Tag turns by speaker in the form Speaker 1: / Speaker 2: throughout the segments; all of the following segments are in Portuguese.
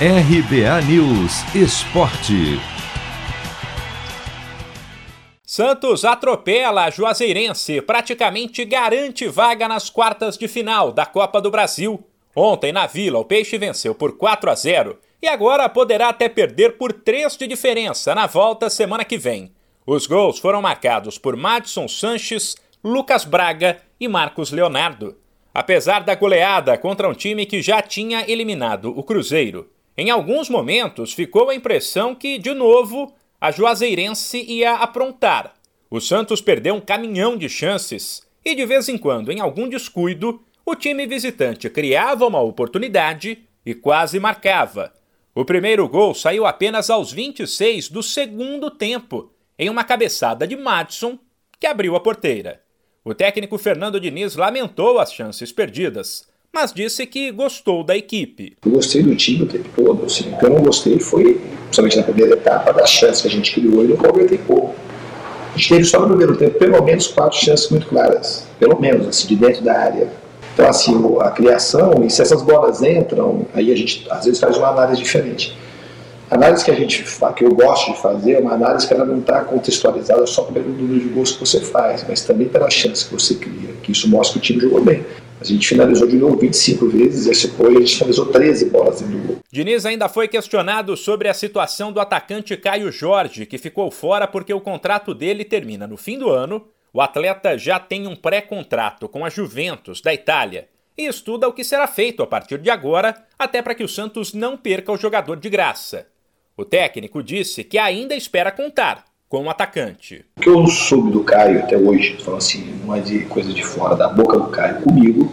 Speaker 1: RBA News Esporte.
Speaker 2: Santos atropela a Juazeirense, praticamente garante vaga nas quartas de final da Copa do Brasil. Ontem, na Vila, o Peixe venceu por 4 a 0 e agora poderá até perder por 3 de diferença na volta semana que vem. Os gols foram marcados por Madison Sanches, Lucas Braga e Marcos Leonardo. Apesar da goleada contra um time que já tinha eliminado o Cruzeiro, em alguns momentos ficou a impressão que, de novo, a Juazeirense ia aprontar. O Santos perdeu um caminhão de chances e, de vez em quando, em algum descuido, o time visitante criava uma oportunidade e quase marcava. O primeiro gol saiu apenas aos 26 do segundo tempo, em uma cabeçada de Madison, que abriu a porteira. O técnico Fernando Diniz lamentou as chances perdidas, mas disse que gostou da equipe.
Speaker 3: Eu gostei do time o tempo todo. Assim. O que eu não gostei foi, principalmente na primeira etapa, da chance que a gente criou e não aproveitei pouco. A gente teve só no primeiro tempo pelo menos quatro chances muito claras, pelo menos, assim, de dentro da área. Então, assim, a criação, e se essas bolas entram, aí a gente às vezes faz uma análise diferente. A análise que a gente que eu gosto de fazer é uma análise que ela não está contextualizada só pelo número de gols que você faz, mas também pela chance que você cria, que isso mostra que o time jogou bem. A gente finalizou de novo 25 vezes, esse apoio a gente finalizou 13 bolas dentro do gol.
Speaker 2: Diniz ainda foi questionado sobre a situação do atacante Caio Jorge, que ficou fora porque o contrato dele termina no fim do ano. O atleta já tem um pré-contrato com a Juventus da Itália e estuda o que será feito a partir de agora, até para que o Santos não perca o jogador de graça. O técnico disse que ainda espera contar com o atacante.
Speaker 3: O que eu soube do Caio até hoje, falando assim, não é de coisa de fora da boca do Caio comigo,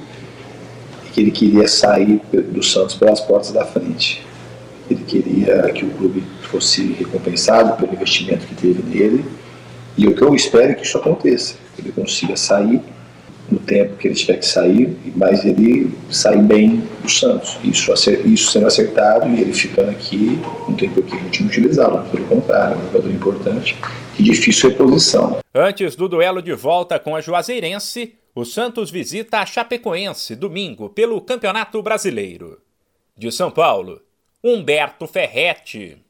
Speaker 3: é que ele queria sair do Santos pelas portas da frente. Ele queria que o clube fosse recompensado pelo investimento que teve nele. E o que eu espero é que isso aconteça, que ele consiga sair no tempo que ele tiver que sair, mas ele sair bem do Santos. Isso, isso sendo acertado e ele ficando aqui, não tem por que a gente utilizá-lo. Pelo contrário, é um jogador importante e difícil reposição.
Speaker 2: Antes do duelo de volta com a Juazeirense, o Santos visita a Chapecoense domingo pelo Campeonato Brasileiro. De São Paulo, Humberto Ferretti.